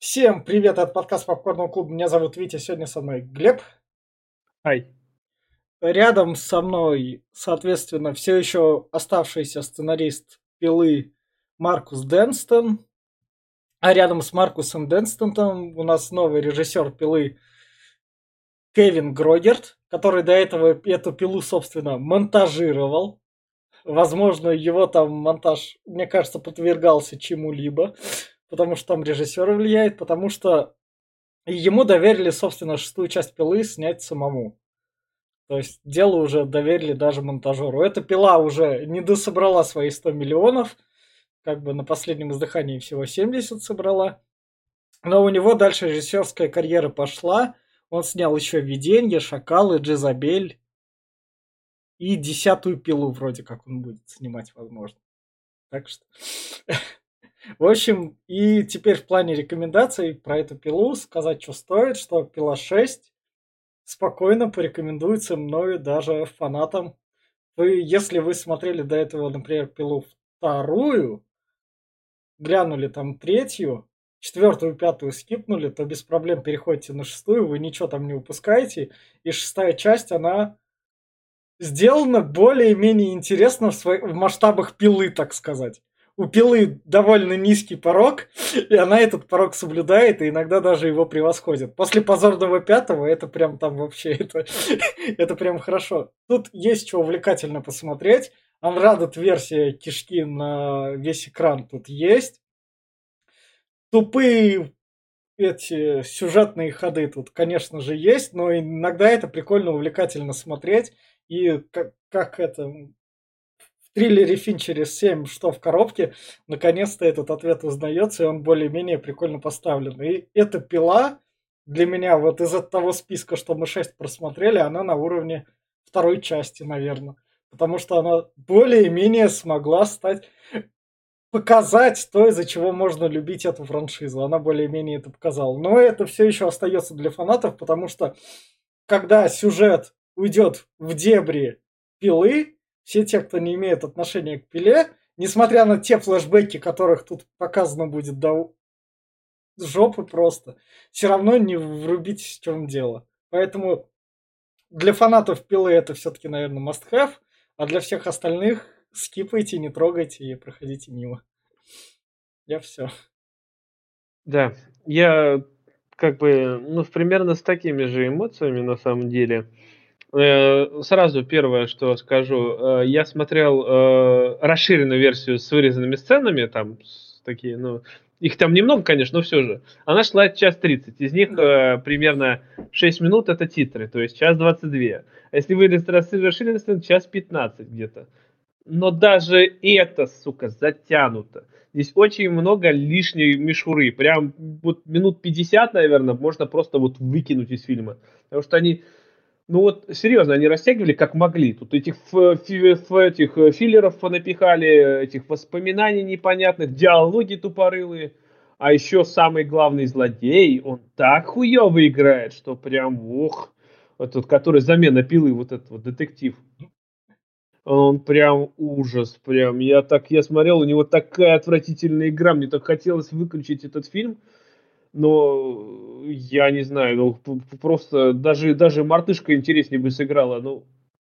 Всем привет от подкаста Попкорного клуба. Меня зовут Витя, сегодня со мной Глеб. Ай. Рядом со мной, соответственно, все еще оставшийся сценарист пилы Маркус Денстон. А рядом с Маркусом Денстоном у нас новый режиссер пилы Кевин Грогерт, который до этого эту пилу, собственно, монтажировал. Возможно, его там монтаж, мне кажется, подвергался чему-либо потому что там режиссер влияет, потому что ему доверили, собственно, шестую часть пилы снять самому. То есть дело уже доверили даже монтажеру. Эта пила уже не дособрала свои 100 миллионов, как бы на последнем издыхании всего 70 собрала. Но у него дальше режиссерская карьера пошла. Он снял еще «Виденье», «Шакалы», «Джезабель». И десятую пилу вроде как он будет снимать, возможно. Так что... В общем, и теперь в плане рекомендаций про эту пилу сказать, что стоит, что пила 6 спокойно порекомендуется мною даже фанатам. Вы, если вы смотрели до этого, например, пилу вторую, глянули там третью, четвертую, пятую скипнули, то без проблем переходите на шестую, вы ничего там не упускаете. И шестая часть, она сделана более-менее интересно в, своих, в масштабах пилы, так сказать у пилы довольно низкий порог, и она этот порог соблюдает, и иногда даже его превосходит. После позорного пятого это прям там вообще, это, это прям хорошо. Тут есть что увлекательно посмотреть. Unradded версия кишки на весь экран тут есть. Тупые эти сюжетные ходы тут, конечно же, есть, но иногда это прикольно, увлекательно смотреть. И как, как это, триллере Финчере 7 «Что в коробке?» наконец-то этот ответ узнается, и он более-менее прикольно поставлен. И эта пила для меня вот из того списка, что мы 6 просмотрели, она на уровне второй части, наверное. Потому что она более-менее смогла стать показать то, из-за чего можно любить эту франшизу. Она более-менее это показала. Но это все еще остается для фанатов, потому что когда сюжет уйдет в дебри пилы, все те, кто не имеет отношения к пиле, несмотря на те флешбеки, которых тут показано будет до жопы просто, все равно не врубитесь, в чем дело. Поэтому для фанатов пилы это все-таки, наверное, must-have, а для всех остальных скипайте, не трогайте и проходите мимо. Я все. Да, я как бы, ну, примерно с такими же эмоциями на самом деле. Э, сразу первое, что скажу, э, я смотрел э, расширенную версию с вырезанными сценами, там такие, ну, их там немного, конечно, но все же. Она шла час 30, из них примерно 6 минут это титры, то есть час 22. А если вырезать расширенную сцену, час 15 где-то. Но даже это, сука, затянуто. Здесь очень много лишней мишуры. Прям вот минут 50, наверное, можно просто вот выкинуть из фильма. Потому что они ну вот, серьезно, они растягивали как могли. Тут этих, фи, этих э, филлеров напихали, этих воспоминаний непонятных, диалоги тупорылые. А еще самый главный злодей, он так хуево играет, что прям, ох, этот, который замена пилы, вот этот вот детектив. Он прям ужас, прям. Я так, я смотрел, у него такая отвратительная игра, мне так хотелось выключить этот фильм но я не знаю, ну просто даже, даже мартышка интереснее бы сыграла. Ну,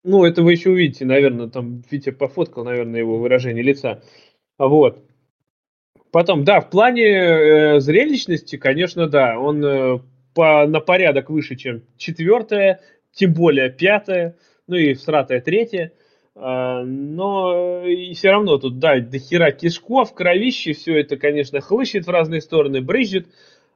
ну, это вы еще увидите, наверное, там Витя пофоткал, наверное, его выражение лица. Вот. Потом, да, в плане э, зрелищности, конечно, да, он э, по, на порядок выше, чем четвертая, тем более пятая, ну и всратая третья. А, но и все равно тут, да, до хера кишков, кровище, все это, конечно, хлыщет в разные стороны, брызжет.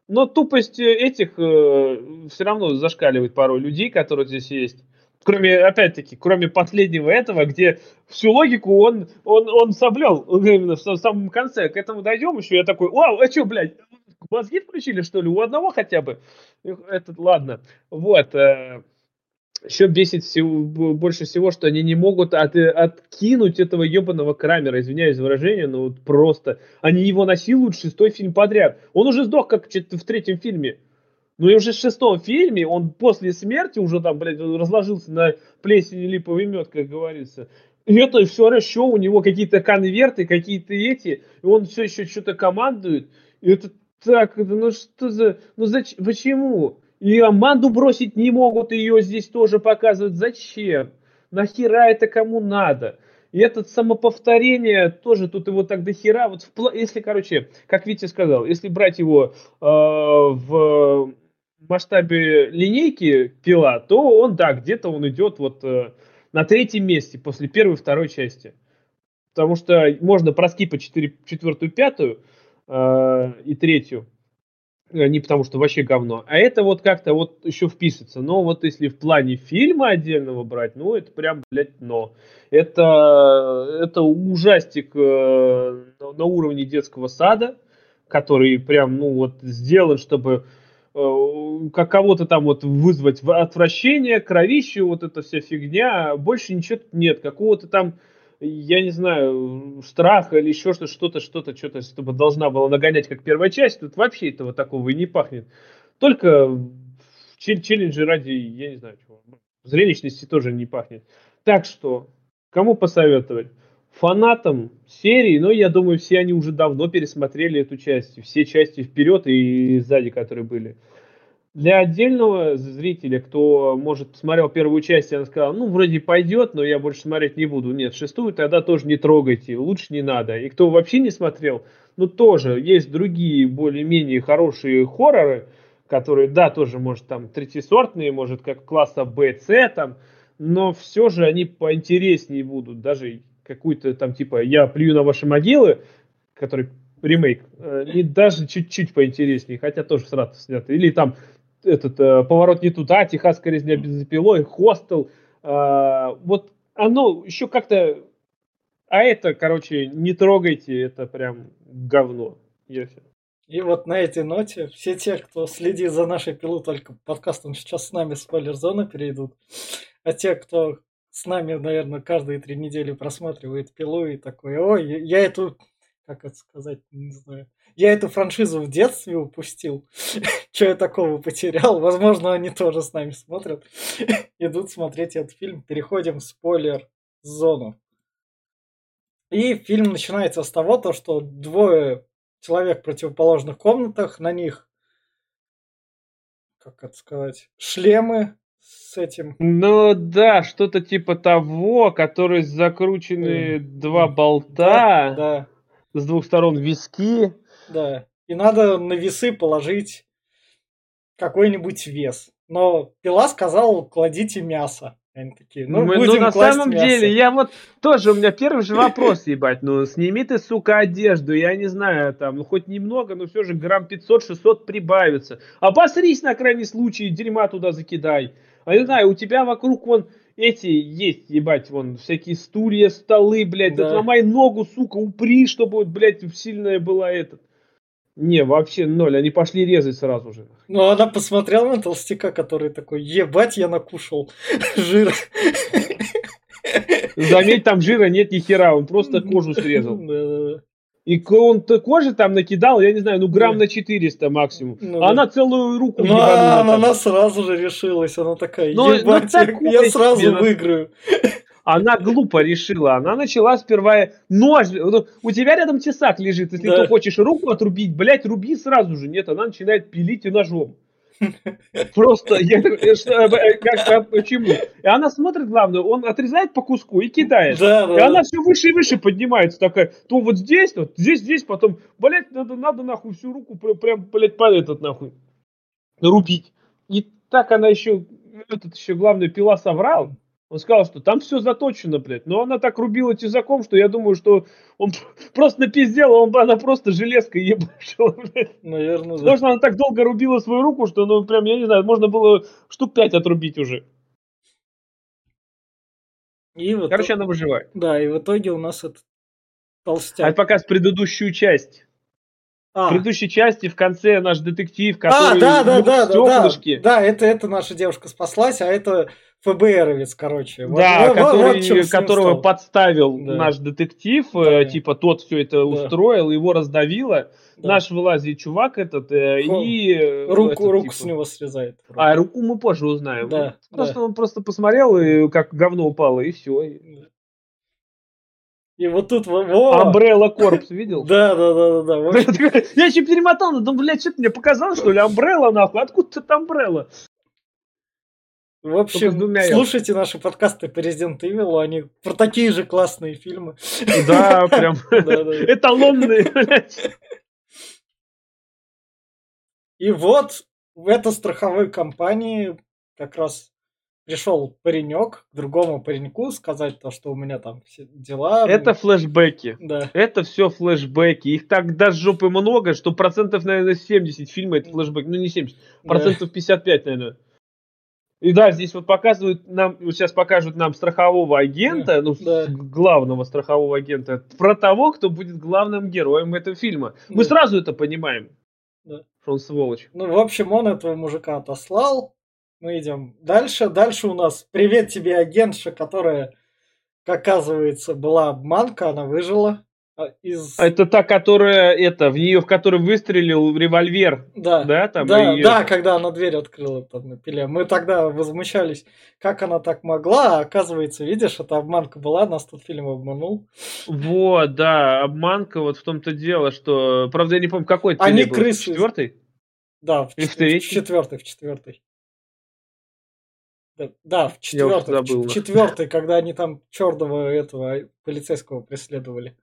Но тупость э, этих э, все равно зашкаливает пару людей, которые здесь есть. Кроме, опять-таки, кроме последнего этого, где всю логику он, он, он соблел именно в самом конце. К этому дойдем еще. Я такой, вау, а что, блядь, мозги включили, что ли? У одного хотя бы? Этот, ладно. Вот. Э, еще бесит всего, больше всего, что они не могут от, откинуть этого ебаного Крамера, извиняюсь за выражение, но вот просто. Они его насилуют шестой фильм подряд. Он уже сдох как в третьем фильме. Ну и уже в шестом фильме он после смерти уже там, блядь, разложился на плесень липовый мед, как говорится. И это все еще у него какие-то конверты, какие-то эти, и он все еще что-то командует. И это Так, ну что за... Ну зачем? Почему? И Аманду бросить не могут, ее здесь тоже показывают. Зачем? Нахера это кому надо? И это самоповторение тоже тут его так дохера. Вот в, если, короче, как Витя сказал, если брать его э, в масштабе линейки пила, то он, да, где-то он идет вот э, на третьем месте после первой второй части. Потому что можно проскипать четвертую, пятую э, и третью. Э, не потому что вообще говно. А это вот как-то вот еще вписывается. Но вот если в плане фильма отдельного брать, ну это прям, блядь, но. Это, это ужастик э, на уровне детского сада, который прям, ну вот, сделан, чтобы э, как кого-то там вот вызвать отвращение, кровищу, вот эта вся фигня. Больше ничего нет. Какого-то там я не знаю, страха или еще что-то, что-то, что-то, что-то, чтобы должна была нагонять, как первая часть, тут вообще этого такого и не пахнет. Только челленджи ради, я не знаю чего, зрелищности тоже не пахнет. Так что, кому посоветовать? Фанатам серии, но я думаю, все они уже давно пересмотрели эту часть, все части вперед и сзади, которые были. Для отдельного зрителя, кто, может, посмотрел первую часть, и он сказал, ну, вроде пойдет, но я больше смотреть не буду. Нет, шестую тогда тоже не трогайте, лучше не надо. И кто вообще не смотрел, ну, тоже есть другие более-менее хорошие хорроры, которые, да, тоже, может, там, третьесортные, может, как класса Б, С, там, но все же они поинтереснее будут. Даже какую-то там, типа, я плюю на ваши могилы, который ремейк, э, и даже чуть-чуть поинтереснее, хотя тоже сразу снято. Или там этот э, поворот не туда, техасская резня бензопилой, хостел. Э, вот оно еще как-то... А это, короче, не трогайте, это прям говно. Я И вот на этой ноте все те, кто следит за нашей пилу только подкастом, сейчас с нами спойлер-зону перейдут. А те, кто с нами, наверное, каждые три недели просматривает пилу и такой, ой, я эту, как это сказать, не знаю, я эту франшизу в детстве упустил. Что я такого потерял? Возможно, они тоже с нами смотрят. Идут смотреть этот фильм. Переходим в спойлер-зону. И фильм начинается с того, то, что двое человек в противоположных комнатах, на них, как это сказать, шлемы с этим. Ну да, что-то типа того, который закручены два болта, да, да. С двух сторон виски. Да. И надо на весы положить какой-нибудь вес. Но пила сказал, кладите мясо. Они такие, ну, Мы, ну на самом мясо. деле, я вот тоже, у меня первый же вопрос, ебать, ну сними ты, сука, одежду, я не знаю, там, ну хоть немного, но все же грамм 500-600 прибавится. Обосрись на крайний случай, дерьма туда закидай. А я не знаю, у тебя вокруг вон эти есть, ебать, вон, всякие стулья, столы, блядь, да. отломай ногу, сука, упри, чтобы, вот, блядь, сильная была этот. Не, вообще ноль, они пошли резать сразу же. Ну, она посмотрела на толстяка, который такой, ебать, я накушал жира. Заметь, там жира нет ни хера, он просто кожу срезал. И он кожи там накидал, я не знаю, ну грамм на 400 максимум. Ну, а она целую руку Ну, а она, она сразу же решилась, она такая, ну, ебать, ну, я, я сразу выиграю. Она глупо решила. Она начала сперва нож. У тебя рядом тесак лежит. Если да. ты хочешь руку отрубить, блядь, руби сразу же. Нет, она начинает пилить и ножом. Просто, я, э, э, как, а почему? И она смотрит, главное, он отрезает по куску и кидает. Да, да, и она все выше и выше поднимается, такая, то вот здесь, вот здесь, здесь, потом, блядь, надо, надо нахуй всю руку прям, блядь, по этот нахуй рубить. И так она еще, этот еще главный пила соврал. Он сказал, что там все заточено, блядь. Но она так рубила тесаком, что я думаю, что он просто напиздел, а он, она просто железкой ебашила, блядь. Наверное, да. Потому что она так долго рубила свою руку, что, ну, прям, я не знаю, можно было штук пять отрубить уже. И вот Короче, она выживает. Да, и в итоге у нас этот толстяк. А пока с предыдущую часть. А. В предыдущей части в конце наш детектив, который а, да, да, да, да, да, да, это, это наша девушка спаслась, а это ФБРовец, короче. Да, вот, который, вот которого стал. подставил да. наш детектив, э, да. типа тот все это да. устроил, его раздавило. Да. Наш вылазит чувак этот э, и... Э, руку, этот, руку типа... с него срезает. Руку. А, руку мы позже узнаем. Да, просто да. он просто посмотрел, и как говно упало, и все. И вот тут во- во, Umbrella Corps видел? Да, да, да, да, да. Я еще перемотал, ну, думаю, блядь, что-то мне показалось, что ли, Umbrella, нахуй, откуда тут Umbrella? В общем, двумя слушайте наши подкасты по Resident Evil, они про такие же классные фильмы. Да, прям Да, да, да. эталонные. И вот в этой страховой компании как раз пришел паренек к другому пареньку сказать то, что у меня там все дела. Это флешбеки. Да, Это все флешбеки. Их так до жопы много, что процентов, наверное, 70 фильма это флешбэк. Ну, не 70, да. процентов 55, наверное. И да, здесь вот показывают нам, вот сейчас покажут нам страхового агента, ну, Да. главного страхового агента, про того, кто будет главным героем этого фильма. Мы Да. сразу это понимаем. Да. Что он сволочь. Ну, в общем, он этого мужика отослал. Мы идем дальше. Дальше у нас привет тебе, агентша, которая, как оказывается, была обманка, она выжила. А, Из... Это та, которая, это, в нее, в которой выстрелил револьвер, Да, да, там? да, и да, когда она дверь открыла там на пиле. Мы тогда возмущались, как она так могла, а оказывается, видишь, это обманка была, нас тут фильм обманул. Вот, да, обманка, вот в том-то дело, что, правда, я не помню, какой это Они был, крысы. четвертый? Да, в, И в чет- в четвертый, в четвертый. Да, в четвертый, в четвертый, когда они там черного этого полицейского преследовали.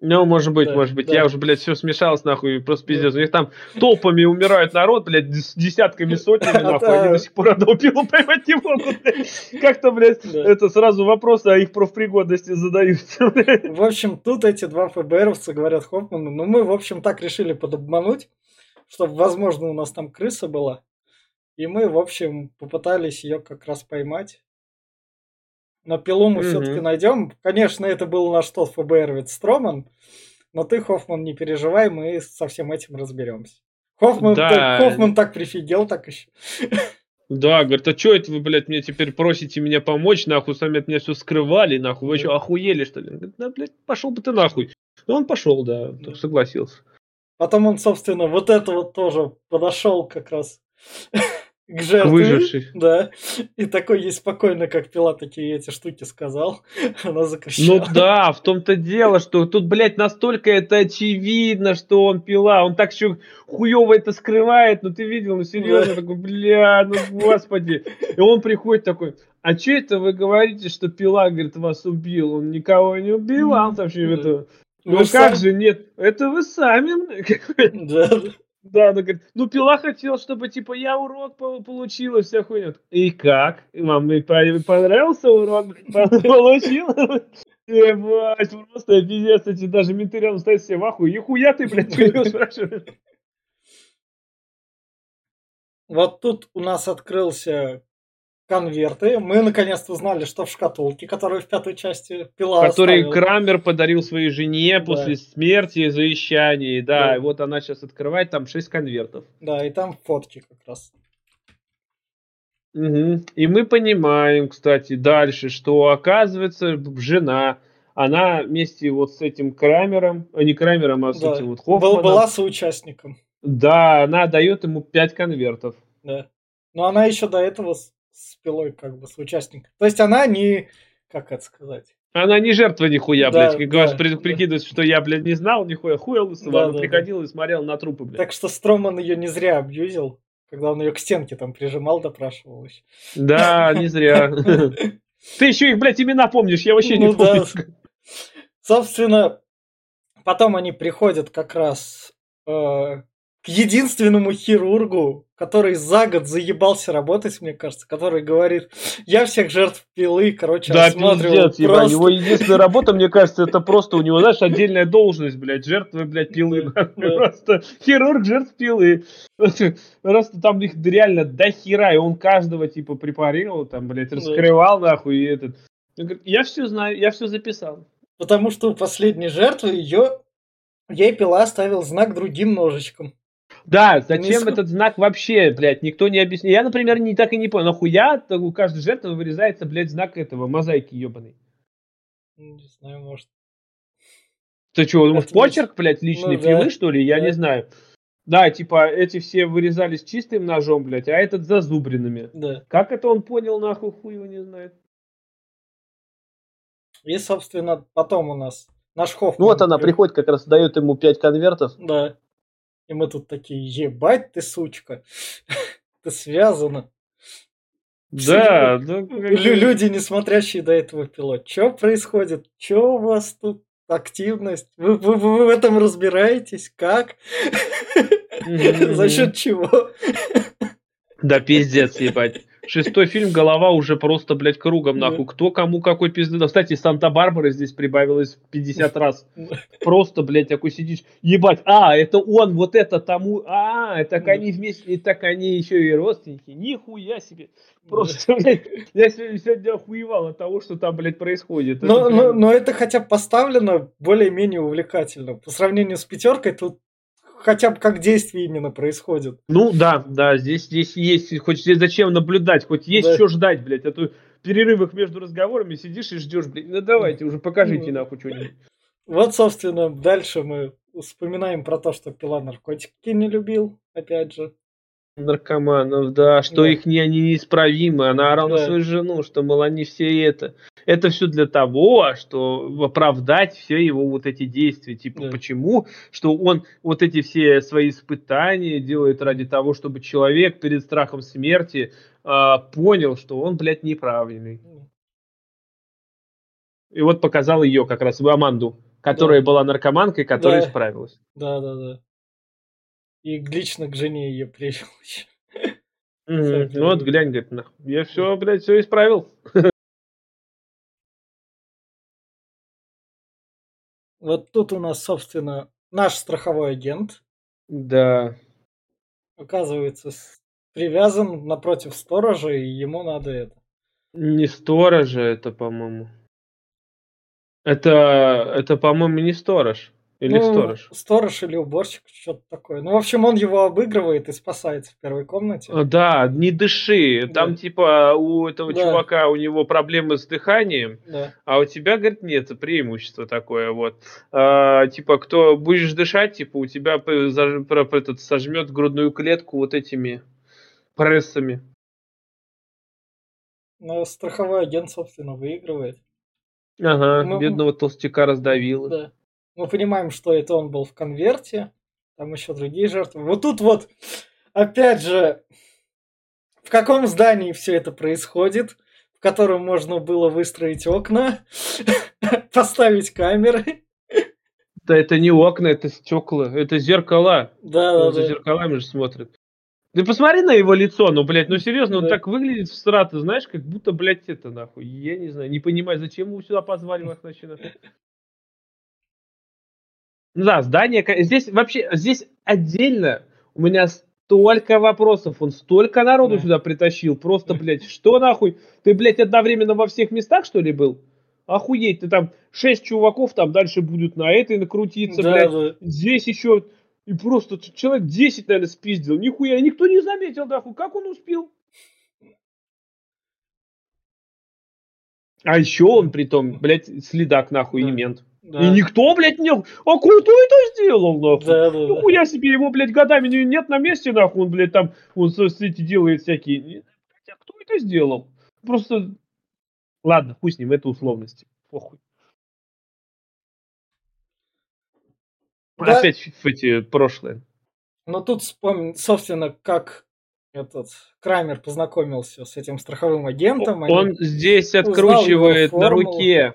Ну, может быть, Да, может быть. да. Я уже, блядь, все смешалось, нахуй, просто Да. пиздец. У них там толпами умирает народ, блядь, с десятками, сотнями, нахуй. Да. Они до сих пор одного пилу поймать не могут. Как-то, блядь, Да. это сразу вопросы о их профпригодности задаются. В общем, тут эти два ФБРовца говорят Хоффману, ну мы, в общем, так решили подобмануть, чтобы, возможно, у нас там крыса была. И мы, в общем, попытались ее как раз поймать. Но пилу мы Мгм. все-таки найдем. Конечно, это был наш тот ФБРовец Строман, но ты, Хоффман, не переживай, мы со всем этим разберемся. Хоффман, Да. так, Хоффман так прифигел, так еще. Да, говорит, а что это вы, блядь, мне теперь просите меня помочь, нахуй, сами от меня все скрывали, нахуй, вы что, охуели, что ли? Он говорит, да, блядь, пошел бы ты нахуй. И он пошел, да, Да. согласился. Потом он, собственно, вот это вот тоже подошел как раз к жертве. выжившей. Да. И такой ей спокойно, как пила, такие эти штуки сказал. Она закричала. Ну да, в том-то дело, что тут, блядь, настолько это очевидно, что он пила. Он так еще хуево это скрывает, ну ты видел, ну серьезно, Да. такой, бля, ну господи. И он приходит такой, а че это вы говорите, что пила, говорит, вас убил? Он никого не убивал, вообще Да. это... Ну как сами- же, нет, это вы сами. Да. Да, она говорит, ну пила хотел, чтобы типа я урок по- получила, вся хуйня. И как? И по- понравился урок? Получил? Ебать, просто пиздец, эти даже менты рядом стоят все в ахуе. И хуя ты, блядь, хуйню спрашиваешь? Вот тут у нас открылся конверты. Мы наконец-то узнали, что в шкатулке, которую в пятой части пила Который оставила. Крамер подарил своей жене Да. после смерти, завещания. Да, Да. и вот она сейчас открывает, там 6 конвертов. Да, и там фотки как раз. Мгм. И мы понимаем, кстати, дальше, что оказывается жена, она вместе вот с этим Крамером, а не Крамером, а с Да. этим вот Хоффманом, была соучастником. да, она дает ему 5 конвертов. Да. Но она еще до этого с, с пилой как бы соучастник. То есть она не, как это сказать? Она не жертва нихуя, Да, блядь. Как да, при- да. прикидывается, что я, блядь, не знал нихуя, хуя лысого. Да, она да, приходила и смотрела на трупы, блядь. Так что Строман ее не зря абьюзил, когда он ее к стенке там прижимал, допрашивал еще. Да, не зря. Ты еще их, блядь, имена помнишь, я вообще не Ну да. помню. Собственно, потом они приходят как раз э, к единственному хирургу, который за год заебался работать, мне кажется, который говорит, я всех жертв пилы, короче, Да, осматривал пиздец, ебать. просто». Его единственная работа, мне кажется, это просто у него, знаешь, отдельная должность, блядь, жертвы, блядь, пилы. Просто хирург жертв пилы. Просто там их реально до хера, и он каждого, типа, препарировал, там, блядь, раскрывал, нахуй, и этот. Он говорит, Я все знаю, я все записал. Потому что у последней жертвы ее ей пила оставил знак другим ножичком. Да, зачем Несу- этот знак вообще, блядь, никто не объяснил. Я, например, не так и не понял, нахуя у каждой жертвы вырезается, блядь, знак этого, мозаики ебаный. Не знаю, может. Ты что, думаешь, Это почерк, блядь, личной Ну да, пилы, что ли? Я да. не знаю. Да, типа, эти все вырезались чистым ножом, блядь, а этот зазубренными. Да. Как это он понял, нахуй, хуй его не знает. И, собственно, потом у нас наш Хоффман... Ну вот она приходит, как раз дает ему пять конвертов. Да. И мы тут такие, ебать ты, сучка. ты связана. Да, да. Люди, не смотрящие до этого пилот. Что происходит? Что у вас тут активность? Вы, вы, вы в этом разбираетесь? Как? За счет чего? Да пиздец, ебать. Шестой фильм голова уже просто, блядь, кругом, нахуй. Кто кому какой пизды. Кстати, Санта-Барбара здесь прибавилось в 50 раз. Просто, блядь, такой сидишь. Ебать, а, это он, вот это тому. А, так они вместе, и так они еще и родственники. Нихуя себе. Просто, блядь, я сегодня охуевал от того, что там, блядь, происходит. Но, это, но, но это хотя бы поставлено более-менее увлекательно. По сравнению с пятеркой, тут хотя бы как действие именно происходит. Ну да, да, здесь, здесь есть, хоть здесь зачем наблюдать, хоть есть да. что ждать, блядь, а то в перерывах между разговорами сидишь и ждешь, блядь, ну давайте уже покажите ну, нахуй что-нибудь. Вот, собственно, дальше мы вспоминаем про то, что Пила наркотики не любил, опять же наркоманов, да, что да. их не, они неисправимы. Она орала да. на свою жену, что, мол, они все это. Это все для того, что оправдать все его вот эти действия. Типа, да. почему? Что он вот эти все свои испытания делает ради того, чтобы человек перед страхом смерти э, понял, что он, блядь, неправильный. И вот показал ее как раз, в Аманду, которая да. была наркоманкой, которая да. исправилась. Да, да, да. И лично к жене ее привел еще. Ну вот глянь, говорит, нахуй. Я все, блядь, все исправил. Вот тут у нас, собственно, наш страховой агент. Да. Оказывается, привязан напротив сторожа, и ему надо это. Не сторожа это, по-моему. Это, это, по-моему, не сторож. Или ну, сторож? Сторож или уборщик, что-то такое. Ну, в общем, он его обыгрывает и спасается в первой комнате. Да, не дыши. Да. Там, типа, у этого да. чувака, у него проблемы с дыханием, да. а у тебя, говорит, нет, преимущество такое, вот. А, типа, кто будешь дышать, типа, у тебя заж, этот, сожмет грудную клетку вот этими прессами. Ну, страховой агент, собственно, выигрывает. Ага, Мы... бедного толстяка раздавило. Да мы понимаем, что это он был в конверте, там еще другие жертвы. Вот тут вот, опять же, в каком здании все это происходит, в котором можно было выстроить окна, поставить камеры. Да это не окна, это стекла, это зеркала. Да, да, За зеркалами же смотрит. Ты посмотри на его лицо, ну, блядь, ну серьезно, да. он так выглядит в страты, знаешь, как будто, блядь, это нахуй. Я не знаю, не понимаю, зачем его сюда позвали, нахуй. Ну да, здание, здесь вообще, здесь отдельно у меня столько вопросов, он столько народу да. сюда притащил, просто, блядь, что нахуй? Ты, блядь, одновременно во всех местах, что ли, был? Охуеть, ты там шесть чуваков там дальше будут на этой накрутиться, да, блядь, да. здесь еще, и просто человек 10, наверное, спиздил, нихуя, никто не заметил, нахуй, как он успел? А еще он, при том, блядь, следак, нахуй, да. и мент. Да. И никто, блядь, не... А кто это сделал, нахуй? Да, да, ну, да. себе, его, блядь, годами нет на месте, нахуй, он, блядь, там, он, эти делает всякие... А кто это сделал? Просто... Ладно, пусть с ним, это условности. Похуй. Да. Опять в эти прошлые. Ну, тут вспомни, собственно, как этот Крамер познакомился с этим страховым агентом. Он здесь откручивает на руке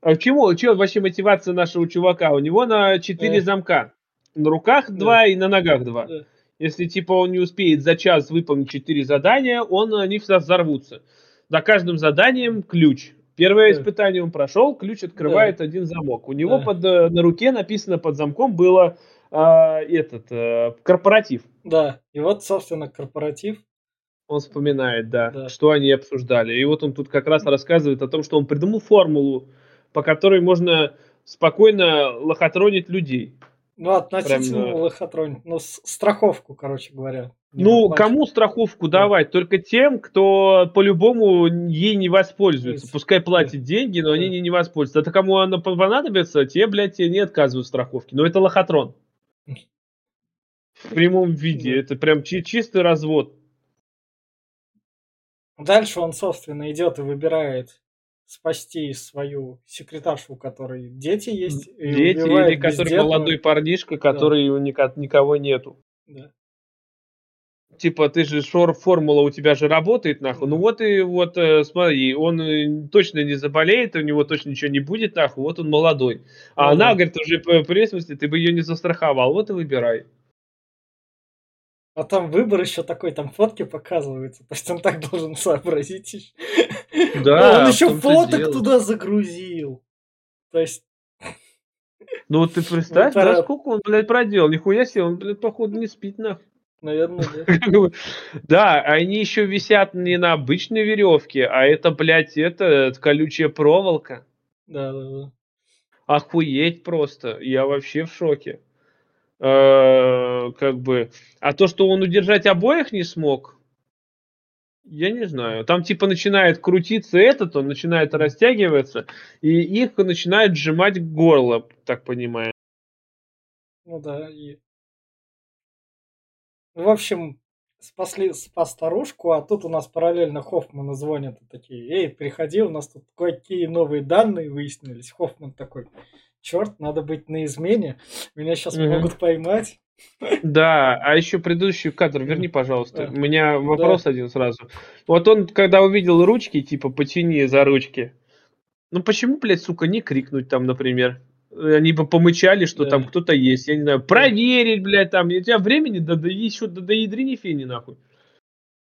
а чему, чего вообще мотивация нашего чувака? У него на 4 замка. На руках 2 да. и на ногах 2. Да. Если типа он не успеет за час выполнить 4 задания, он, они все взорвутся. За каждым заданием ключ. Первое да. испытание он прошел, ключ открывает да. один замок. У него да. под, э, на руке написано под замком было э, этот э, корпоратив. Да, и вот, собственно, корпоратив. Он вспоминает, да, да, что они обсуждали. И вот он тут как раз рассказывает о том, что он придумал формулу по которой можно спокойно лохотронить людей. Ну, относительно Прям, лохотронить. Ну, страховку, короче говоря. Ну, кому страховку да. давать? Только тем, кто по-любому ей не воспользуется. Есть. Пускай платит да. деньги, но да. они не, не воспользуются. Это кому она понадобится, те, блядь, тебе не отказывают в страховке. Но это лохотрон. В прямом виде. Да. Это прям чи- чистый развод. Дальше он, собственно, идет и выбирает спасти свою секретаршу, у которой дети есть. и Дети или который бездетную. молодой парнишка, который у ника- никого нету. Да. Типа, ты же шор, формула у тебя же работает, нахуй. Ну Мгм. вот и вот, э, смотри, он э, точно не заболеет, у него точно ничего не будет, нахуй, вот он молодой. А Ну она, да. говорит, уже по преемственности, ты бы ее не застраховал, вот и выбирай. А там выбор еще такой, там фотки показываются. То есть он так должен сообразить. Да, он в еще фоток туда загрузил. То есть, Ну вот ты представь, да, сколько он, блядь, проделал. Нихуя себе, он, блядь, походу не спит, нахуй. наверное, да. Да, они еще висят не на обычной веревке, а это, блядь, это колючая проволока. Да, да, да. Охуеть просто. Я вообще в шоке. Э, Как бы. А то, что он удержать обоих не смог, я не знаю. Там типа начинает крутиться этот, он начинает растягиваться, и их начинает сжимать горло, так понимаю. Ну да, и... В общем, спасли, спас старушку, а тут у нас параллельно Хоффмана звонят и такие, эй, приходи, у нас тут какие новые данные выяснились. Хоффман такой, черт, надо быть на измене, меня сейчас Мгм. могут поймать. Да, а еще предыдущий кадр верни, пожалуйста. Да. У меня вопрос один сразу. Вот он, когда увидел ручки, типа, потяни за ручки. Ну почему, блядь, сука, не крикнуть там, например? Они бы помычали, что Да. там кто-то есть. Я не знаю, проверить, блядь, там. У тебя времени до, до еще до, до ядрени фени, нахуй.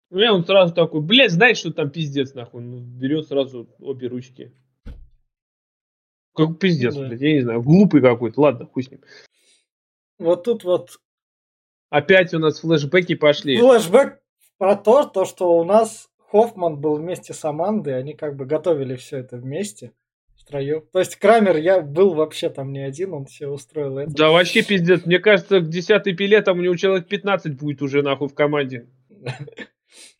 Ну, я он сразу такой, блядь, знает, что там пиздец, нахуй. Ну, берет сразу обе ручки. Как пиздец, Да. блядь, я не знаю, глупый какой-то. Ладно, хуй с ним. Вот тут вот Опять у нас флешбеки пошли. флешбэк про то, то, что у нас Хоффман был вместе с Амандой, они как бы готовили все это вместе, втроем. То есть Крамер, я был вообще там не один, он все устроил это. Да вообще пиздец. Мне кажется, к десятой пиле там у него человек 15 будет уже нахуй в команде.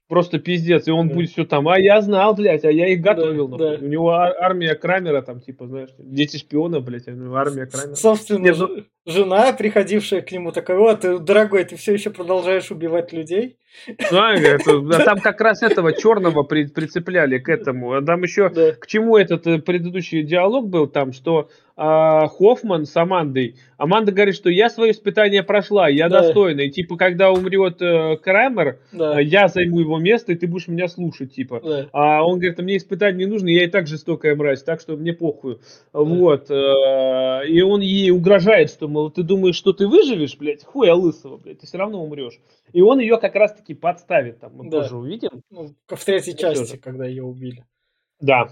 Просто пиздец. И он Да. будет все там, а я знал, блядь, а я их готовил. Да, нахуй». да. У него ар- армия Крамера там, типа, знаешь, дети шпиона, блядь, а армия Крамера. Собственно, Не, ну- жена, приходившая к нему, такая, вот, дорогой, ты все еще продолжаешь убивать людей? Ну, а, это- да там как раз этого черного при- прицепляли к этому. А там еще Да. к чему этот э, предыдущий диалог был там, что а, Хоффман с Амандой, Аманда говорит, что я свое испытание прошла, я Да. достойна. И типа, когда умрет э, Крамер, Да, э, я займу его место, и ты будешь меня слушать, типа. да. А он говорит, мне испытание не нужно, я и так жестокая мразь, так что мне похуй. Вот. э, И он ей угрожает, что, мол, ты думаешь, что ты выживешь, блядь, хуя лысого, блядь, ты все равно умрешь. И он ее как раз-таки подставит, там, мы Да. позже увидим. Ну, в третьей Ну, части, тоже. когда ее убили. Да.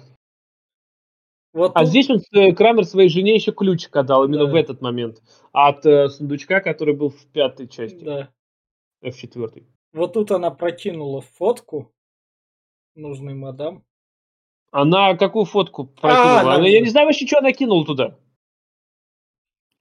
Вот А тут- здесь он э, Крамер своей жене еще ключик отдал именно Да. в этот момент от э, сундучка, который был в пятой части, Да. э, в четвертой. Вот тут она прокинула фотку нужной мадам. Она какую фотку А, прокинула? она- Она- я не знаю вообще, что она кинула туда.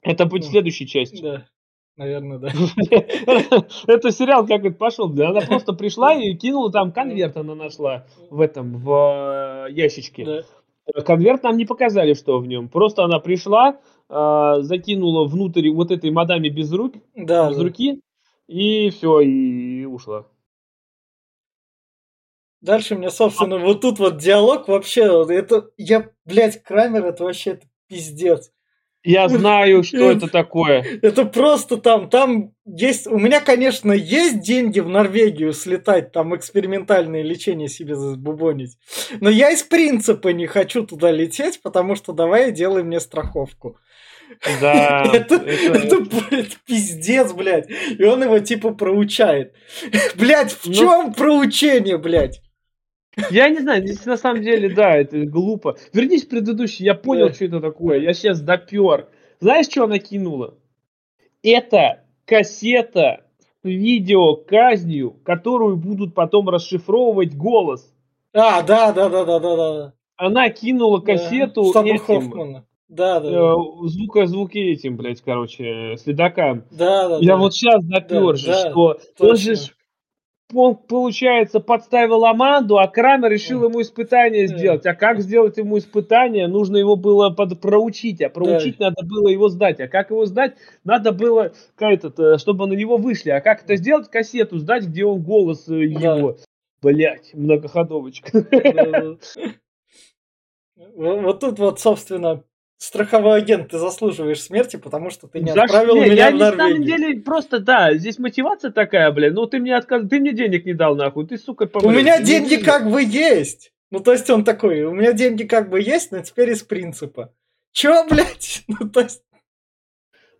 Это будет в Ну. следующей части. Да, наверное, да. Это сериал как это пошел. Она просто пришла и кинула там конверт, она нашла в этом, в э, ящичке. Да. Конверт нам не показали, что в нем. Просто она пришла, э, закинула внутрь вот этой мадаме без рук, Да, без руки, и все, и ушла. Дальше мне, собственно, вот тут вот диалог вообще, это, я, блядь, Крамер, это вообще это пиздец. Я знаю, что это такое. Это просто там, там есть, у меня, конечно, есть деньги в Норвегию слетать, там экспериментальное лечение себе забубонить, но я из принципа не хочу туда лететь, потому что давай делай мне страховку. Да, Это, это- это, это пиздец, блядь. И он его типа проучает. Блядь, в Ну- чем проучение, блядь? Я не знаю, здесь на самом деле, да, это глупо. Вернись в предыдущий, я понял, Да. что это такое. Я сейчас допер. Знаешь, что она кинула? Это кассета с видео казнью, которую будут потом расшифровывать голос. А, да, да, да, да, да, да. Она кинула кассету Штаба этим. Да, да, э, да. звука, звуки этим, блядь, короче, следакам. Да, да, Я да. вот сейчас допер Да, же, да, что он точно. же ж- он, получается, подставил Аманду, а Крамер решил ему испытание Да. сделать. А как сделать ему испытание? Нужно его было под, проучить, а проучить надо было его сдать. А как его сдать? Надо было, как этот, э, чтобы на него вышли. А как это сделать? Кассету сдать, где он голос э, Да. его. Блять, многоходовочка. Да, да. Вот тут вот, собственно, страховой агент, ты заслуживаешь смерти, потому что ты не За отправил не, меня я в не, на самом Норвегию. деле просто, да, здесь мотивация такая, бля, ну ты мне отказ... ты мне денег не дал нахуй, ты, сука, У помрёшь. меня деньги не- как бы есть. Ну, то есть он такой, у меня деньги как бы есть, но теперь из принципа. Чё, блядь? Ну, то есть,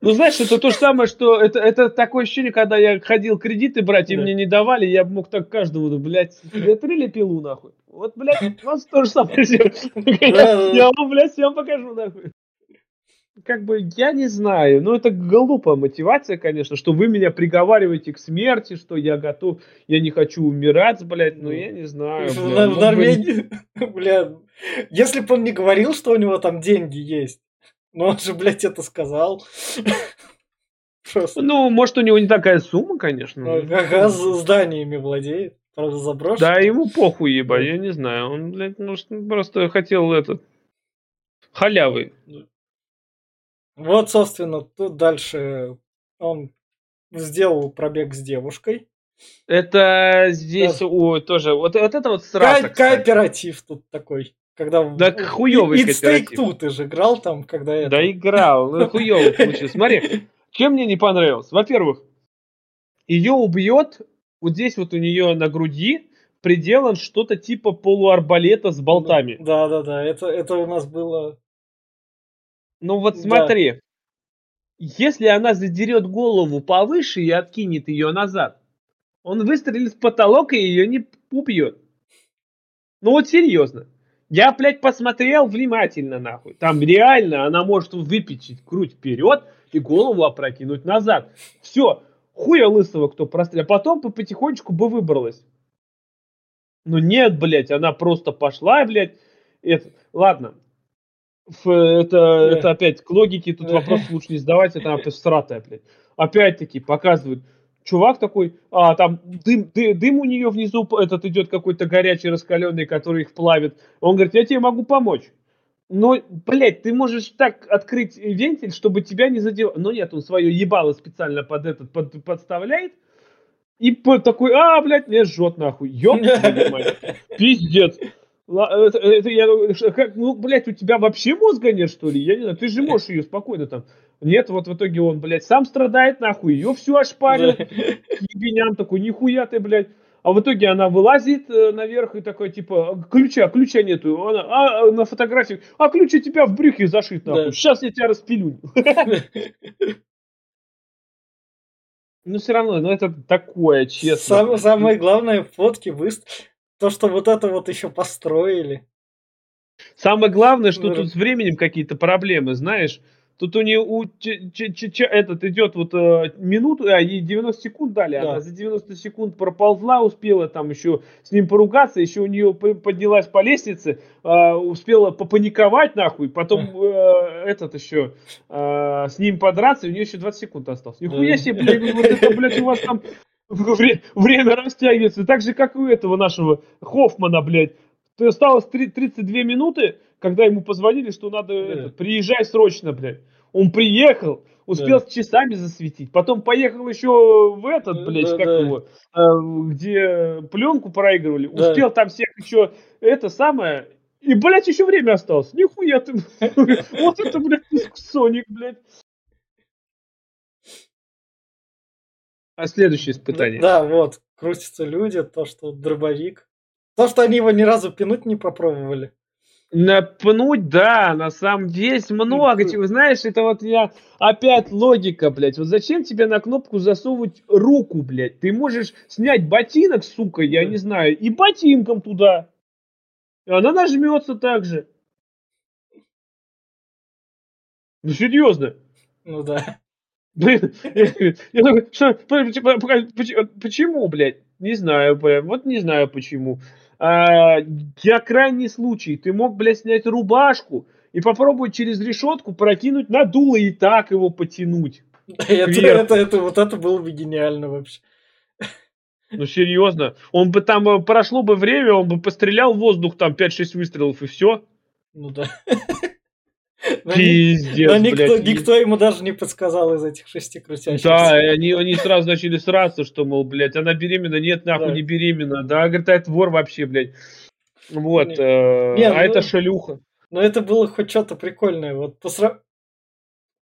Ну, знаешь, это то же самое, что это, это такое ощущение, когда я ходил кредиты брать, и Да. мне не давали, я мог так каждому, ну, блядь, отрыли пилу, нахуй. Вот, блядь, у вас то же самое. Я вам, блядь, всем покажу, нахуй. Как бы, я не знаю, ну, это глупая мотивация, конечно, что вы меня приговариваете к смерти, что я готов, я не хочу умирать, блядь, ну, Ну, я не знаю, в, бля, ну, в Норвегии, бля, если бы он не говорил, что у него там деньги есть, но он же, блядь, это сказал. Просто. Ну, может, у него не такая сумма, конечно. Ну, Ага, з- зданиями владеет. Правда, заброшен. Да, ему похуй, ебать, я не знаю. Он, блядь, может, просто хотел этот халявы. Вот, собственно, тут дальше он сделал пробег с девушкой. Это здесь о, тоже. Вот, вот это вот сразу. кооператив тут такой. Когда в- Да хуёвый It's Take кооператив. Two ты же играл там, когда это... Да играл, ну хуёво получилось. Смотри, чем мне не понравилось? Во-первых, ее убьет, вот здесь вот у нее на груди приделан что-то типа полуарбалета с болтами. Да, да, да. Это, это у нас было. Ну вот Да. смотри, если она задерет голову повыше и откинет ее назад, он выстрелит в потолок и ее не убьет. Ну вот серьезно. Я, блядь, посмотрел внимательно, нахуй. Там реально она может выпечить грудь вперед и голову опрокинуть назад. Все. Хуя лысого, кто прострелил. Потом бы потихонечку бы выбралась. Ну нет, блядь, она просто пошла, блядь. Это, ладно. Ф- Это, Да. это опять к логике, тут Да. вопрос лучше не задавать, это опять всратая, блядь. Опять-таки показывают, чувак такой, а там дым, ды- дым у нее внизу, этот идет какой-то горячий, раскаленный, который их плавит. Он говорит, я тебе могу помочь. Но, блядь, ты можешь так открыть вентиль, чтобы тебя не задел. Но нет, он свое ебало специально под этот под- подставляет. И такой, а, блядь, меня жжет нахуй. Ёб мать. Пиздец. Это, это я, ш- как, ну, блядь, у тебя вообще мозга нет, что ли? Я не знаю, ты же можешь ее спокойно там. Нет, вот в итоге он, блядь, сам страдает, нахуй, ее всю ошпарил, ебеням такой, нихуя ты, блядь. А в итоге она вылазит э, наверх и такой, типа, ключа, ключа нету. Она, а, а, на фотографии, а ключ у тебя в брюхе зашит, нахуй. Да. Сейчас я тебя распилю. Ну, все равно, ну, это такое, честно. Сам- самое главное, фотки выст... То, что вот это вот еще построили. Самое главное, что Ну, тут с временем какие-то проблемы, знаешь. Тут у нее у ч- ч- ч- ч- этот идет вот э, минуту, а ей 90 секунд дали, Да. она за 90 секунд проползла, успела там еще с ним поругаться, еще у нее поднялась по лестнице, а, успела попаниковать нахуй, потом э, этот еще э, с ним подраться, и у нее еще 20 секунд осталось. Нихуя себе, блядь, вот это, блядь, у вас там вре- время растягивается, так же, как и у этого нашего Хоффмана, блядь. Осталось три- 32 минуты, когда ему позвонили, что надо это, приезжай срочно, блядь. Он приехал, успел Да. часами засветить, потом поехал еще в этот, Да, блядь, да, как да. его, э, где пленку проигрывали, Да. успел там всех еще это самое, и, блядь, еще время осталось. Нихуя ты. Вот это, блядь, Соник, блядь. А следующее испытание. Да, вот, крутятся люди, то, что дробовик. То, что они его ни разу пинуть не попробовали. Напнуть, да, на самом деле много чего. Знаешь, это вот я опять логика, блядь. Вот зачем тебе на кнопку засовывать руку, блядь? Ты можешь снять ботинок, сука, я не знаю, и ботинком туда. И она нажмется так же. Ну серьезно. Ну да. Почему, блядь? Не знаю, прям, вот не знаю почему. А, для крайний случай ты мог, блядь, снять рубашку и попробовать через решетку прокинуть на дуло и так его потянуть. Это, это, это, вот это было бы гениально вообще. Ну, серьезно. Он бы там, э, прошло бы время, он бы пострелял в воздух там 5-6 выстрелов и все. Ну да. Пиздец, но никто, блядь. никто ему даже не подсказал из этих шести крутящихся. Да, и они, они сразу начали сраться, что, мол, блядь, она беременна, нет, нахуй, Да. не беременна. Да, говорит, а это вор вообще, блядь. Вот, Не- э, не, а ну- это шалюха. Но это было хоть что-то прикольное. Вот посра...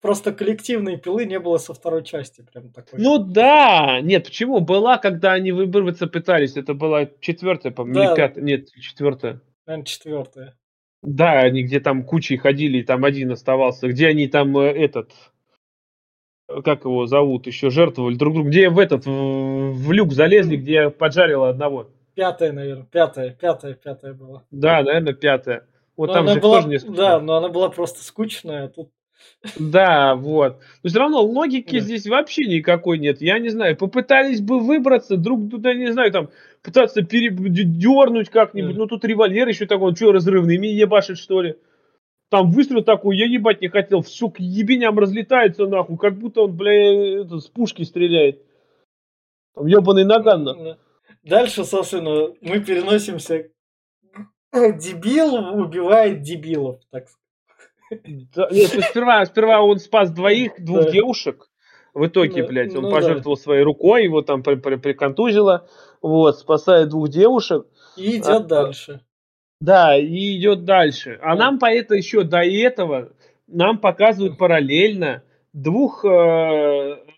Просто коллективной пилы не было со второй части. Прям такой. Ну да, нет, почему? Была, когда они выбраться пытались. Это была четвертая, по-моему, Да. или пятая. Нет, четвертая. Наверное, четвертая. Да, они где там кучей ходили, и там один оставался. Где они там э, этот, э, как его зовут, еще жертвовали друг другу. Где в этот, в, в люк залезли, где поджарила одного. Пятая, наверное. Пятая, пятая, пятая была. Да, наверное, пятая. Вот Но там же была, тоже несколько. Да, но она была просто скучная. а Тут Да, вот. Но все равно логики Да. здесь вообще никакой нет. Я не знаю, попытались бы выбраться, друг туда, не знаю, там, пытаться передернуть как-нибудь. Ну, тут револьвер еще такой, что, разрывными ебашит, что ли? Там выстрел такой, я ебать не хотел, все к ебеням разлетается нахуй, как будто он, бля, это, с пушки стреляет. Там ебаный наган, нахуй. Да. Дальше, собственно, мы переносимся. Дебил убивает дебилов, так сказать. Да, нет, сперва, сперва он спас двоих, двух Да. девушек. В итоге, Ну, блядь, он ну да. пожертвовал своей рукой, его там при- при- приконтузило. Вот, спасает двух девушек. И идет А, дальше. Да, и идет дальше. А Да. нам по это еще до этого нам показывают параллельно двух э,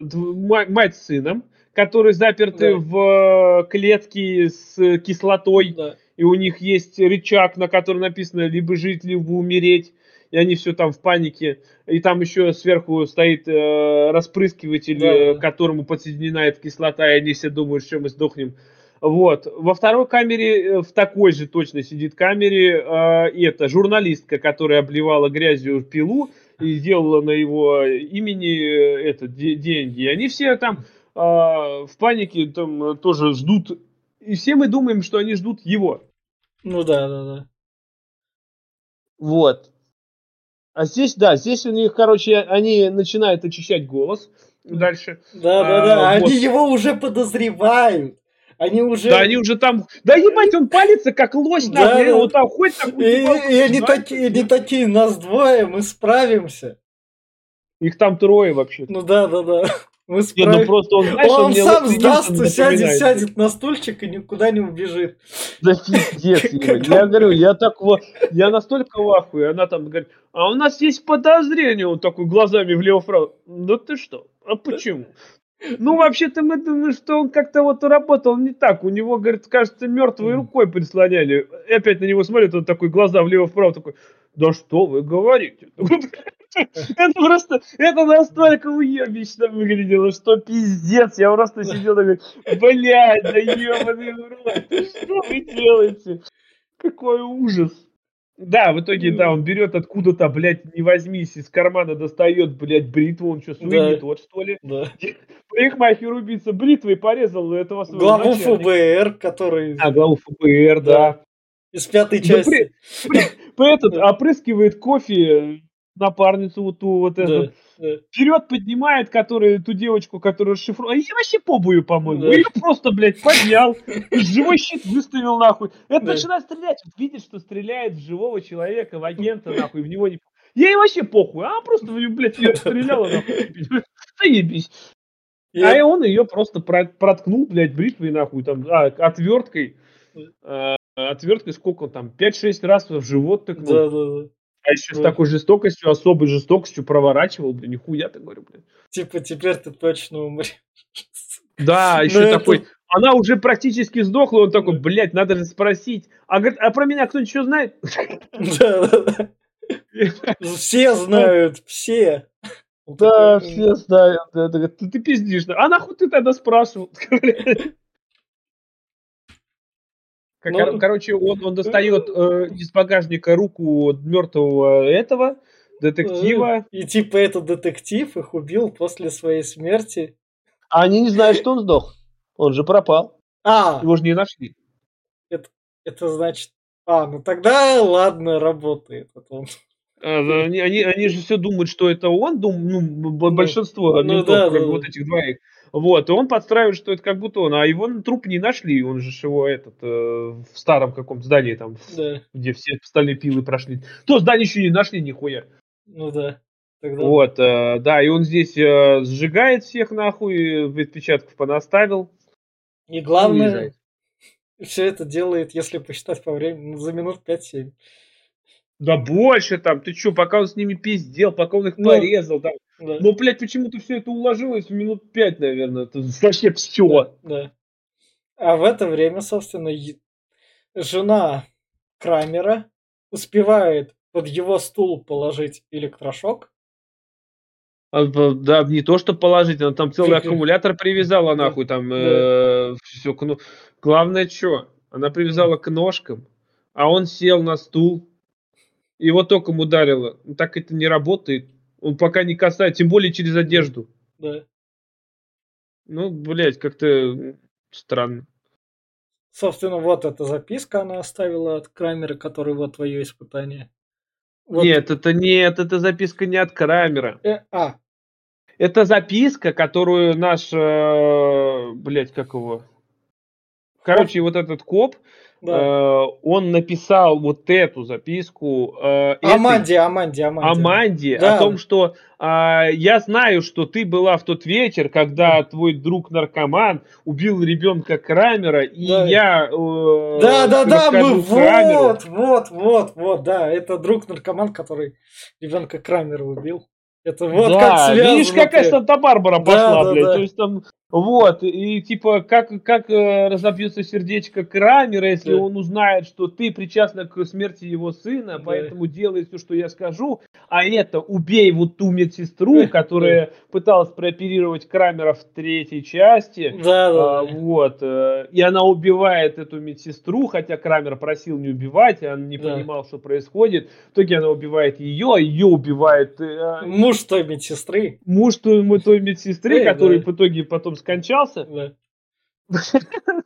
дв- ма- мать с сыном, которые заперты Да. в э, клетке с кислотой, Да. и у них есть рычаг, на котором написано либо жить, либо умереть, и они все там в панике. И там еще сверху стоит э, распрыскиватель, Да. э, к которому подсоединена эта кислота, и они все думают, что мы сдохнем. Вот. Во второй камере, э, в такой же точно сидит камере, э, это журналистка, которая обливала грязью пилу и делала на его имени э, это, де- деньги. И они все там э, в панике там тоже ждут. И все мы думаем, что они ждут его. Ну да, да, да. Вот. А здесь, да, здесь у них, короче, они начинают очищать голос дальше. Да, да, да. А, Они вот. его уже подозревают. Они уже. Да, они уже там... Да ебать, он палится, как лось, Да, нахуй, да. он там ходит, так И, и они да, такие, они такие, нас двое, мы справимся. Их там трое вообще. Ну да, да, да. Мы ну справимся. просто он, знаешь, Он мне сам сдастся, сядет, сядет на стульчик и никуда не убежит. Да пиздец, я говорю, я так вот, я настолько в ахуе, она там говорит, а у нас есть подозрение, он такой глазами влево-вправо, да ты что, а почему? Ну, вообще-то мы думаем, что он как-то вот работал не так. У него, говорит, кажется, мертвой рукой прислоняли. И опять на него смотрит, он такой, глаза влево-вправо, такой, да что вы говорите? Это просто, это настолько уебищно выглядело, что пиздец. Я просто сидел такой, блядь, да ебаный в рот, что вы делаете? Какой ужас. Да, в итоге, да, он берет откуда-то, блядь, не возьмись, из кармана достает, блядь, бритву, он что, суинит, Да. вот что ли? Да. Парикмахер убийца бритвой порезал этого своего Главу. ФБР, который А, главу ФБР, да. из пятой Да части. при- при- при этот Да. опрыскивает кофе напарницу вот ту вот эту. Да, да. Вперед поднимает, которую, ту девочку, которую расшифровал. А я вообще побою, по-моему. Да. Ее просто, блядь, поднял. Живой щит выставил, нахуй. Это Да. начинает стрелять. Видит, что стреляет в живого человека, в агента, нахуй, в него не... Ей вообще похуй. А просто, блядь, ее стреляла, нахуй. Заебись. И А он ее просто про- проткнул, блядь, бритвой, нахуй, там, а, отверткой. А, отверткой сколько он там? 5-6 раз в живот тыкнул. Да, да, да. А еще с такой жестокостью, особой жестокостью проворачивал, блин, нихуя ты говорю, блин. Типа теперь ты точно умрешь. Да, Ну, еще такой, она уже практически сдохла, он такой, блядь, надо же спросить. А говорит, а про меня кто-нибудь еще знает? Да, да, да. Все знают, все. Да, все знают. Ты пиздишь. А нахуй ты тогда спрашивал? Как- Ну, кор- Короче, он, он достает э, из багажника руку мертвого этого детектива. И типа этот детектив их убил после своей смерти. А они не знают, что он сдох. Он же пропал. А, Его же не нашли. это значит... А, ну тогда ладно, работает. это он. Да, Они, они, они же все думают, что это он, дум, ну, Ну, большинство ну ментов, да, кроме да, вот этих двоих. Вот, и он подстраивает, что это как будто он, а его труп не нашли, он же его этот э, в старом каком-то здании там, Да, где все стальные пилы прошли. То здание еще не нашли нихуя. ну да. Тогда... Вот, э, да, и он здесь э, сжигает всех нахуй, отпечатков понаставил. И главное, все это делает, если посчитать по времени, ну, за минут 5-7. Да больше там, ты чё, пока он с ними пиздел, пока он их Ну, порезал там. Да. Ну, блядь, почему-то все это уложилось в минут пять, наверное. Это вообще Да, все. да. А в это время, собственно, е- жена Крамера успевает под его стул положить электрошок. А, Да, не то, что положить, она там целый аккумулятор привязала Да, нахуй, там да. все. Главное, что? Она привязала к ножкам, а он сел на стул, его током ударило. Так это не работает. Он пока не касается, тем более через одежду. Да. Ну, блядь, как-то странно. Собственно, вот эта записка она оставила от Крамера, который вот твое испытание. Вот, Нет, это нет, это записка не от Крамера. э, а, Это записка, которую наш, э, блядь, как его? Короче, вот этот коп, да. э, он написал вот эту записку э, этой Аманде, Аманде, Да. о том, что а, я знаю, что ты была в тот вечер, когда твой друг наркоман убил ребенка Крамера, и Да. я э, Да, да, да, мы Крамеру. вот, вот, вот, вот, да, это друг наркоман, который ребенка Крамера убил. Это вот да, как связано. видишь, какая. Санта-Барбара Да, пошла, да, блядь. да. То есть там, вот, и типа, как, как э, разобьется сердечко Крамера, если Да. он узнает, что ты причастна к смерти его сына, Да. поэтому делай все, что я скажу, а это убей вот ту медсестру, Да. которая пыталась прооперировать Крамера в третьей части. Да, да, А, да. вот, э, и она убивает эту медсестру, хотя Крамер просил не убивать, и он не Да. понимал, что происходит. В итоге она убивает ее, ее убивает э, Муж той медсестры. муж той, той медсестры, Эй, который да. в итоге потом скончался. Да.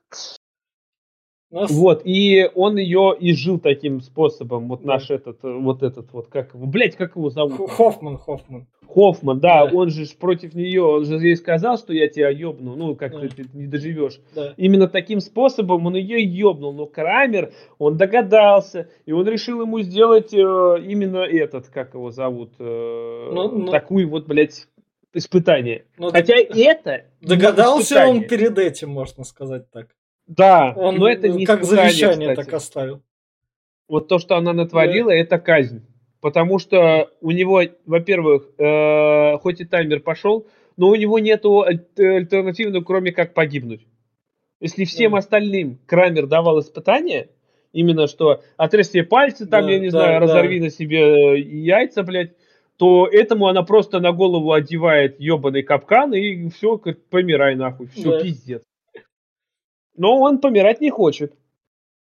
Вот, и он ее и жил таким способом. Вот наш этот, э, вот этот вот, как его, блядь, как его зовут? Хо- Хоффман, Хоффман. Хоффман, да, Да. он же против нее, он же ей сказал, что я тебя ёбну, ну, как Да. ты, не доживешь. Да. Именно таким способом он ее ёбнул, но Крамер, он догадался, и он решил ему сделать э, именно этот, как его зовут, э, Ну, ну. такую вот, блядь, испытание. Ну, Хотя д- это Догадался он перед этим, можно сказать так. Да, Он но это не как завещание кстати. так оставил. Вот то, что она натворила, это казнь. Потому что у него, во-первых, э, хоть и таймер пошел, но у него нету аль- альтернативы, кроме как погибнуть. Если всем Да. остальным Крамер давал испытания, именно что отрежь себе пальцы, там, Да, я не да, знаю, да. разорви на себе э, яйца, блядь, то этому она просто на голову одевает ебаный капкан и все, помирай нахуй, все, Да. пиздец. Но он помирать не хочет.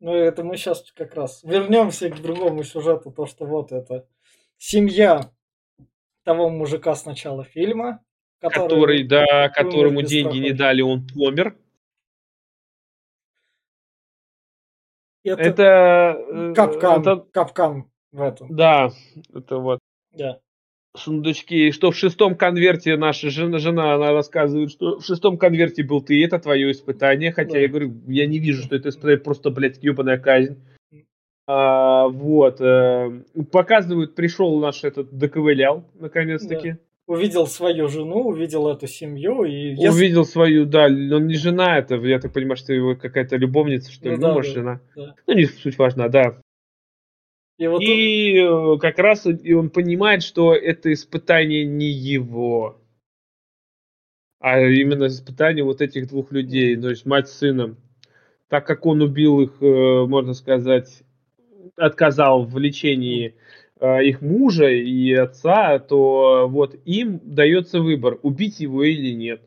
Ну, это мы сейчас как раз вернемся к другому сюжету, то, что вот это семья того мужика с начала фильма, который, который, да, которому деньги не страховки. дали, он помер. это, Это, э, капкан, это- капкан в этом, да, это вот да. Сундучки. Что в шестом конверте наша жена, жена она рассказывает, что в шестом конверте был ты, это твое испытание. Хотя Да. я говорю, я не вижу, что это испытание, просто, блядь, ебаная казнь. А, вот. э, показывают, пришел наш этот, доковылял, наконец-таки. Увидел свою жену, увидел эту семью, и Увидел свою, да, он не жена, это, я так понимаю, что его какая-то любовница, что ли, Ну ну, да, может, да, жена. да. Ну, не суть важна, да. И вот И э, как раз и он понимает, что это испытание не его, а именно испытание вот этих двух людей, то есть мать с сыном. Так как он убил их, э, можно сказать, отказал в лечении э, их мужа и отца, то вот им дается выбор, убить его или нет.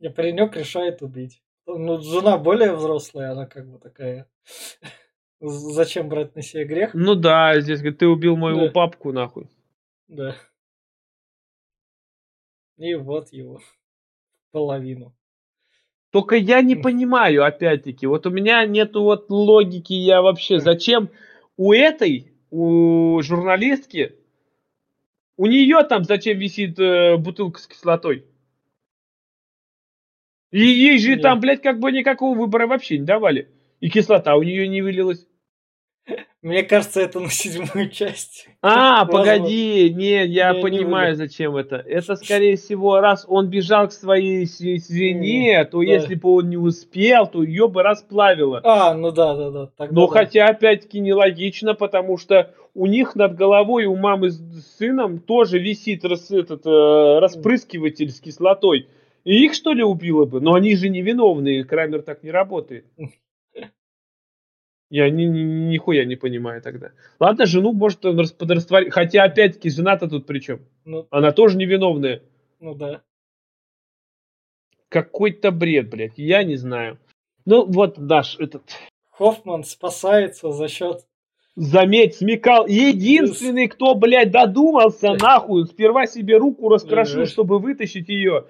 и паренек решает убить. Ну, жена более взрослая, она как бы такая... Зачем брать на себя грех? Ну да, здесь говорит, ты убил моего Да. папку, нахуй. Да. И вот его. Половину. Только я не понимаю, опять-таки, вот у меня нету вот логики, я вообще, зачем у этой, у журналистки, у нее там зачем висит э, бутылка с кислотой? И ей же Не. там, блядь, как бы никакого выбора вообще не давали. И кислота у нее не вылилась. Мне кажется, это на седьмую часть. А, погоди, не, я не, понимаю, не зачем это. Это, скорее всего, раз он бежал к своей свине, то да. если бы он не успел, то ее бы расплавило. А, ну да, да, да. Тогда Но да. хотя, опять-таки, нелогично, потому что у них над головой, у мамы с сыном тоже висит рас, этот, э, распрыскиватель с кислотой. И их, что ли, убило бы? Но они же невиновные, Крамер так не работает. Я ни, ни, нихуя не понимаю тогда. Ладно, жену может он подрастворить. Хотя, опять-таки, жена-то тут при чем? Ну, Она тоже невиновная. Ну да. Какой-то бред, блядь. Я не знаю. Ну вот, Даш, этот... Хоффман спасается за счет... Заметь, смекал. Единственный, кто, блядь, додумался, нахуй. Сперва себе руку раскрошил, чтобы вытащить ее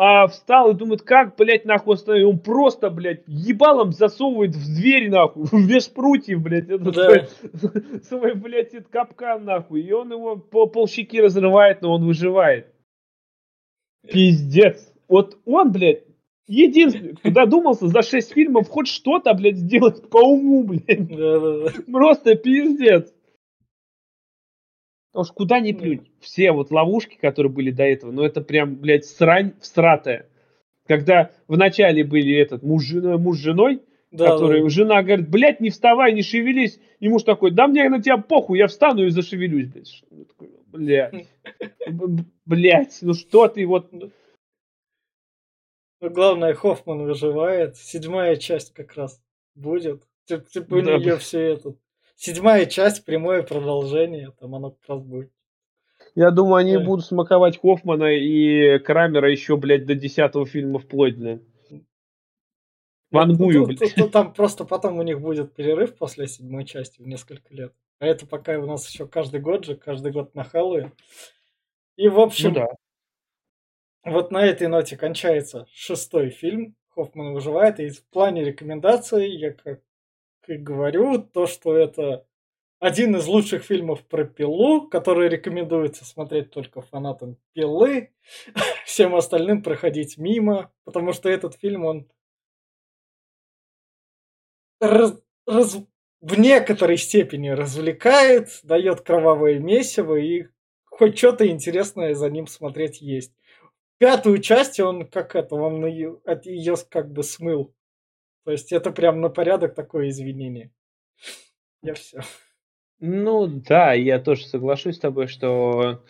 а, встал и думает, как, блядь, нахуй остановить. Он просто, блядь, ебалом засовывает в дверь, нахуй, в меж прутьев, блядь, это да. свой, свой, блядь, этот капкан, нахуй. И он его по полщеки разрывает, но он выживает. Пиздец. Вот он, блядь, единственный, кто додумался за шесть фильмов хоть что-то, блядь, сделать по уму, блядь. Да, да, да. Просто пиздец. Потому что куда ни плюнь, все вот ловушки, которые были до этого, ну это прям, блядь, срань всратая. Когда вначале были этот муж, муж с женой, да, который, да. жена говорит, блядь, не вставай, не шевелись. И муж такой, да мне на тебя похуй, я встану и зашевелюсь, блядь. Блядь, блядь, ну что ты вот... Ну, главное, Хоффман выживает. Седьмая часть как раз будет. Типа, типа да, нее все это седьмая часть, прямое продолжение, там оно как раз будет. Я думаю, они да. будут смаковать Хоффмана и Крамера еще, блядь, до десятого фильма вплоть, блядь. Вангую, блядь. Ну, там просто потом у них будет перерыв после седьмой части в несколько лет. А это пока у нас еще каждый год же, каждый год на Хэллоуин. И, в общем, ну, да. вот на этой ноте кончается шестой фильм. Хоффман выживает. И в плане рекомендаций я как говорю, то, что это один из лучших фильмов про пилу, который рекомендуется смотреть только фанатам пилы, всем остальным проходить мимо, потому что этот фильм, он раз, раз, в некоторой степени развлекает, дает кровавое месиво, и хоть что-то интересное за ним смотреть есть. Пятую часть он как это, он ее, ее как бы смыл то есть это прям на порядок такое извинение. Я все. Ну да, я тоже соглашусь с тобой, что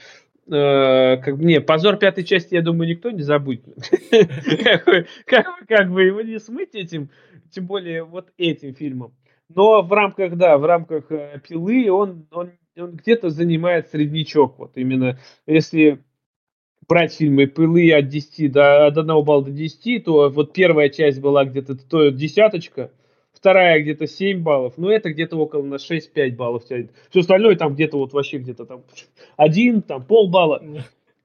э, как не позор пятой части, я думаю, никто не забудет. Как бы его не смыть этим, тем более вот этим фильмом. Но в рамках, да, в рамках э, пилы он, он, он где-то занимает среднячок. Вот именно если брать фильмы пылы от 10 до, от 1 балла до 10, то вот первая часть была где-то то десяточка, вторая где-то 7 баллов, ну это где-то около на 6-5 баллов тянет. Все остальное там где-то вот вообще где-то там один, там полбалла.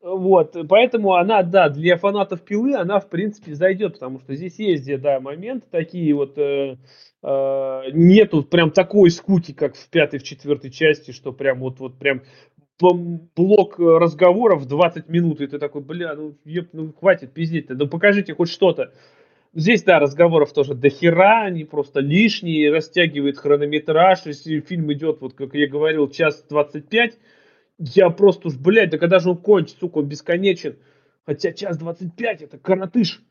Вот, поэтому она, да, для фанатов пилы она, в принципе, зайдет, потому что здесь есть, да, моменты такие вот, э, э, нету прям такой скуки, как в пятой, в четвертой части, что прям вот, вот прям блок э, разговоров 20 минут, и ты такой, бля, ну, еб, ну хватит пиздеть-то, ну покажите хоть что-то. Здесь, да, разговоров тоже до хера, они просто лишние, растягивает хронометраж, если фильм идет, вот как я говорил, час 25, я просто уж, блядь, да когда же он кончит, сука, он бесконечен. Хотя час 25 это коротыш.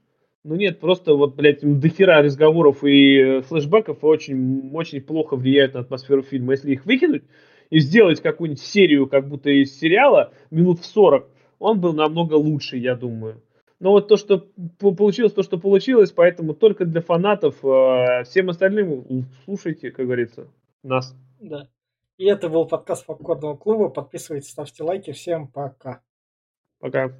Ну нет, просто вот, блядь, дохера разговоров и э, флешбеков очень, очень плохо влияют на атмосферу фильма. Если их выкинуть, и сделать какую-нибудь серию, как будто из сериала, минут в 40, он был намного лучше, я думаю. Но вот то, что получилось, то, что получилось, поэтому только для фанатов, а всем остальным слушайте, как говорится, нас. Да. И это был подкаст Попкорного клуба. Подписывайтесь, ставьте лайки. Всем пока. Пока.